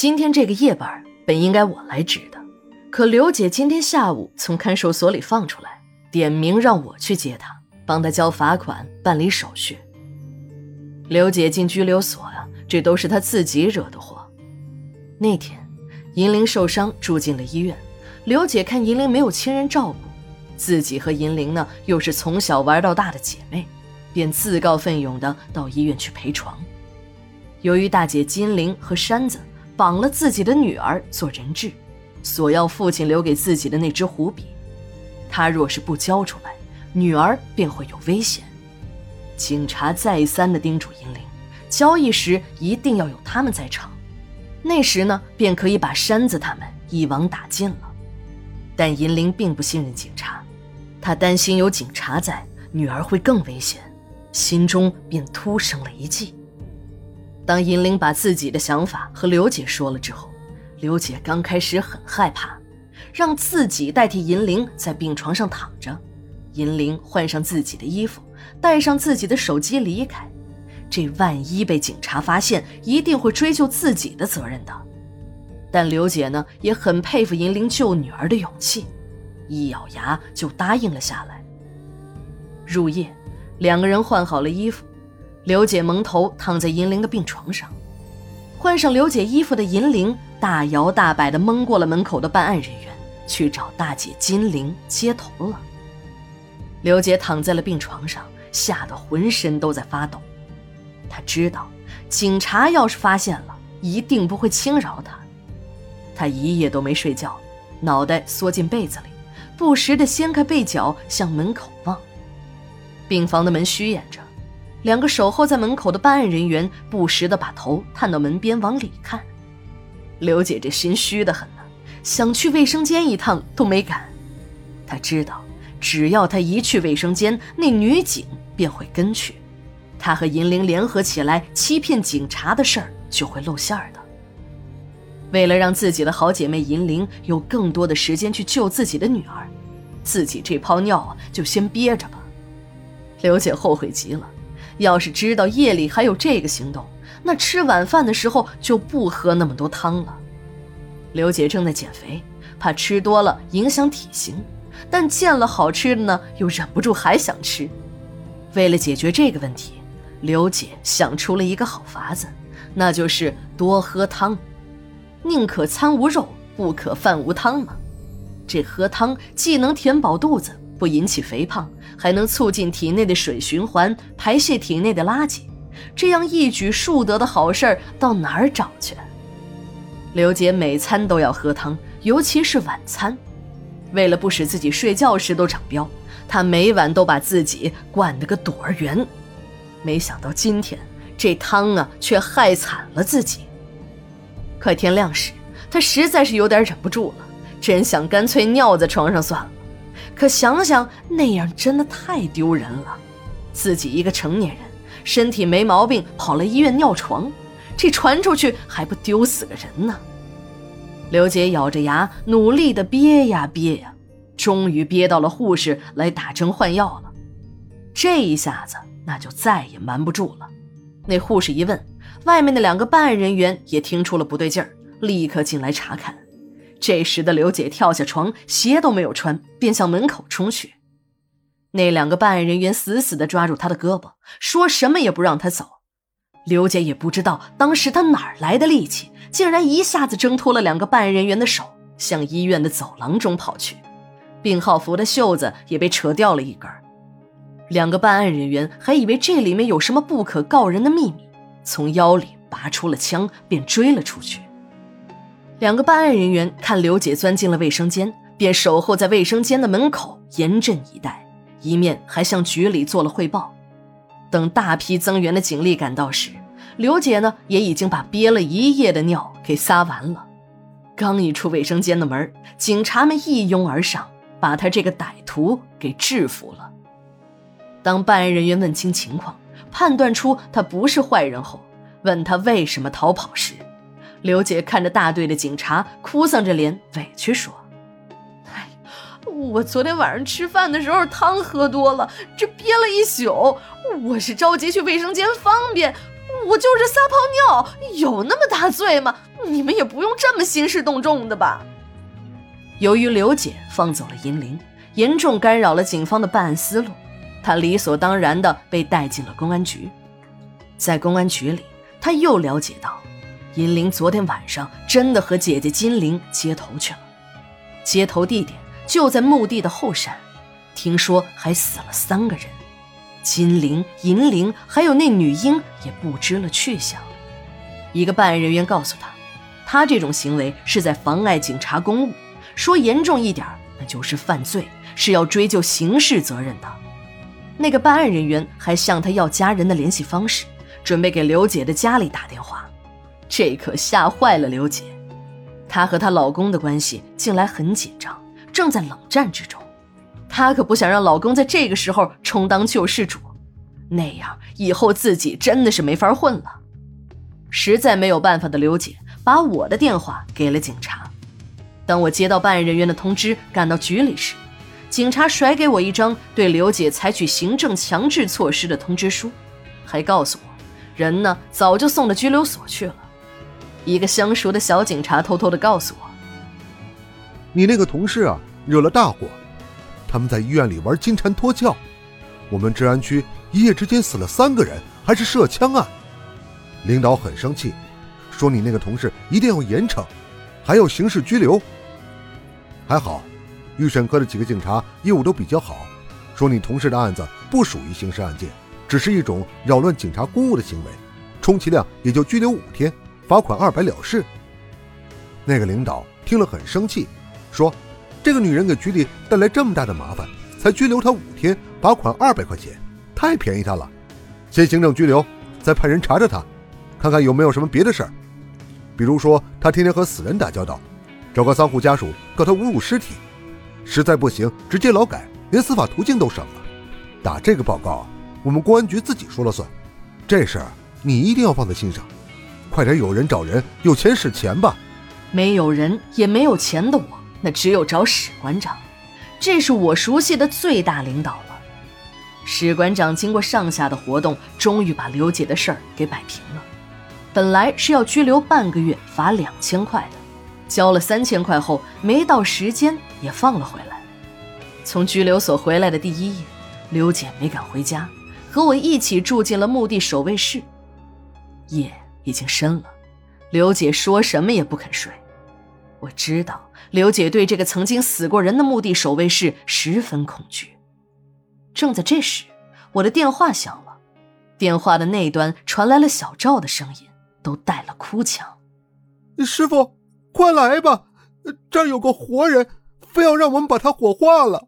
今天这个夜班本应该我来值的，可刘姐今天下午从看守所里放出来，点名让我去接她，帮她交罚款、办理手续。刘姐进拘留所啊，这都是她自己惹的祸。那天，银铃受伤住进了医院，刘姐看银铃没有亲人照顾，自己和银铃呢又是从小玩到大的姐妹，便自告奋勇的到医院去陪床。由于大姐金玲和山子。绑了自己的女儿做人质，索要父亲留给自己的那支虎笔。他若是不交出来，女儿便会有危险。警察再三的叮嘱银铃，交易时一定要有他们在场，那时呢，便可以把山子他们一网打尽了。但银铃并不信任警察，他担心有警察在，女儿会更危险，心中便突生了一计。当银铃把自己的想法和刘姐说了之后，刘姐刚开始很害怕，让自己代替银铃在病床上躺着，银铃换上自己的衣服，带上自己的手机离开。这万一被警察发现，一定会追究自己的责任的。但刘姐呢，也很佩服银铃救女儿的勇气，一咬牙就答应了下来。入夜，两个人换好了衣服。刘姐蒙头躺在银铃的病床上，换上刘姐衣服的银铃大摇大摆地蒙过了门口的办案人员，去找大姐金玲接头了。刘姐躺在了病床上，吓得浑身都在发抖。她知道，警察要是发现了，一定不会轻饶她。她一夜都没睡觉，脑袋缩进被子里，不时地掀开被角向门口望。病房的门虚掩着。两个守候在门口的办案人员不时地把头探到门边往里看，刘姐这心虚得很呢，想去卫生间一趟都没敢。她知道，只要她一去卫生间，那女警便会跟去，她和银铃联合起来欺骗警察的事儿就会露馅儿的。为了让自己的好姐妹银铃有更多的时间去救自己的女儿，自己这泡尿啊就先憋着吧。刘姐后悔极了。要是知道夜里还有这个行动，那吃晚饭的时候就不喝那么多汤了。刘姐正在减肥，怕吃多了影响体型，但见了好吃的呢，又忍不住还想吃。为了解决这个问题，刘姐想出了一个好法子，那就是多喝汤。宁可餐无肉，不可饭无汤嘛。这喝汤既能填饱肚子。不引起肥胖，还能促进体内的水循环，排泄体内的垃圾，这样一举数得的好事儿到哪儿找去？刘姐每餐都要喝汤，尤其是晚餐。为了不使自己睡觉时都长膘，她每晚都把自己灌得个肚儿圆。没想到今天这汤啊，却害惨了自己。快天亮时，她实在是有点忍不住了，真想干脆尿在床上算了。可想想那样真的太丢人了，自己一个成年人，身体没毛病，跑了医院尿床，这传出去还不丢死个人呢？刘姐咬着牙，努力的憋呀憋呀，终于憋到了护士来打针换药了。这一下子那就再也瞒不住了。那护士一问，外面的两个办案人员也听出了不对劲儿，立刻进来查看。这时的刘姐跳下床，鞋都没有穿，便向门口冲去。那两个办案人员死死地抓住她的胳膊，说什么也不让她走。刘姐也不知道当时她哪来的力气，竟然一下子挣脱了两个办案人员的手，向医院的走廊中跑去。病号服的袖子也被扯掉了一根。两个办案人员还以为这里面有什么不可告人的秘密，从腰里拔出了枪，便追了出去。两个办案人员看刘姐钻进了卫生间，便守候在卫生间的门口严阵以待，一面还向局里做了汇报。等大批增援的警力赶到时，刘姐呢也已经把憋了一夜的尿给撒完了。刚一出卫生间的门，警察们一拥而上，把他这个歹徒给制服了。当办案人员问清情况，判断出他不是坏人后，问他为什么逃跑时。刘姐看着大队的警察，哭丧着脸，委屈说：“哎，我昨天晚上吃饭的时候汤喝多了，这憋了一宿。我是着急去卫生间方便，我就是撒泡尿，有那么大罪吗？你们也不用这么兴师动众的吧？由于刘姐放走了银铃，严重干扰了警方的办案思路，她理所当然的被带进了公安局。在公安局里，他又了解到，银铃昨天晚上真的和姐姐金玲接头去了，接头地点就在墓地的后山，听说还死了三个人。金玲、银铃还有那女婴也不知了去向。一个办案人员告诉他，他这种行为是在妨碍警察公务，说严重一点那就是犯罪，是要追究刑事责任的。那个办案人员还向他要家人的联系方式，准备给刘姐的家里打电话。这可吓坏了刘姐，她和她老公的关系近来很紧张，正在冷战之中。她可不想让老公在这个时候充当救世主，那样以后自己真的是没法混了。实在没有办法的刘姐把我的电话给了警察。当我接到办案人员的通知，赶到局里时，警察甩给我一张对刘姐采取行政强制措施的通知书，还告诉我，人呢早就送到拘留所去了。一个相熟的小警察偷偷的告诉我：“你那个同事啊，惹了大祸。”他们在医院里玩金蝉脱壳，我们治安区一夜之间死了三个人，还是涉枪案。领导很生气，说你那个同事一定要严惩，还要刑事拘留。还好，预审科的几个警察业务都比较好，说你同事的案子不属于刑事案件，只是一种扰乱警察公务的行为，充其量也就拘留五天，罚款二百了事。那个领导听了很生气，说。这个女人给局里带来这么大的麻烦，才拘留她五天，罚款二百块钱，太便宜她了。先行政拘留，再派人查查她，看看有没有什么别的事儿。比如说，她天天和死人打交道，找个丧户家属告她侮辱尸体。实在不行，直接劳改，连司法途径都省了。打这个报告，我们公安局自己说了算。这事儿你一定要放在心上，快点有人找人，有钱使钱吧。没有人也没有钱的我。那只有找史馆长，这是我熟悉的最大领导了。史馆长经过上下的活动，终于把刘姐的事儿给摆平了。本来是要拘留半个月，罚两千块的，交了三千块后，没到时间也放了回来。从拘留所回来的第一夜，刘姐没敢回家，和我一起住进了墓地守卫室。夜已经深了，刘姐说什么也不肯睡。我知道刘姐对这个曾经死过人的墓地守卫室十分恐惧。正在这时，我的电话响了，电话的那端传来了小赵的声音，都带了哭腔：“师傅，快来吧，这儿有个活人，非要让我们把他火化了。”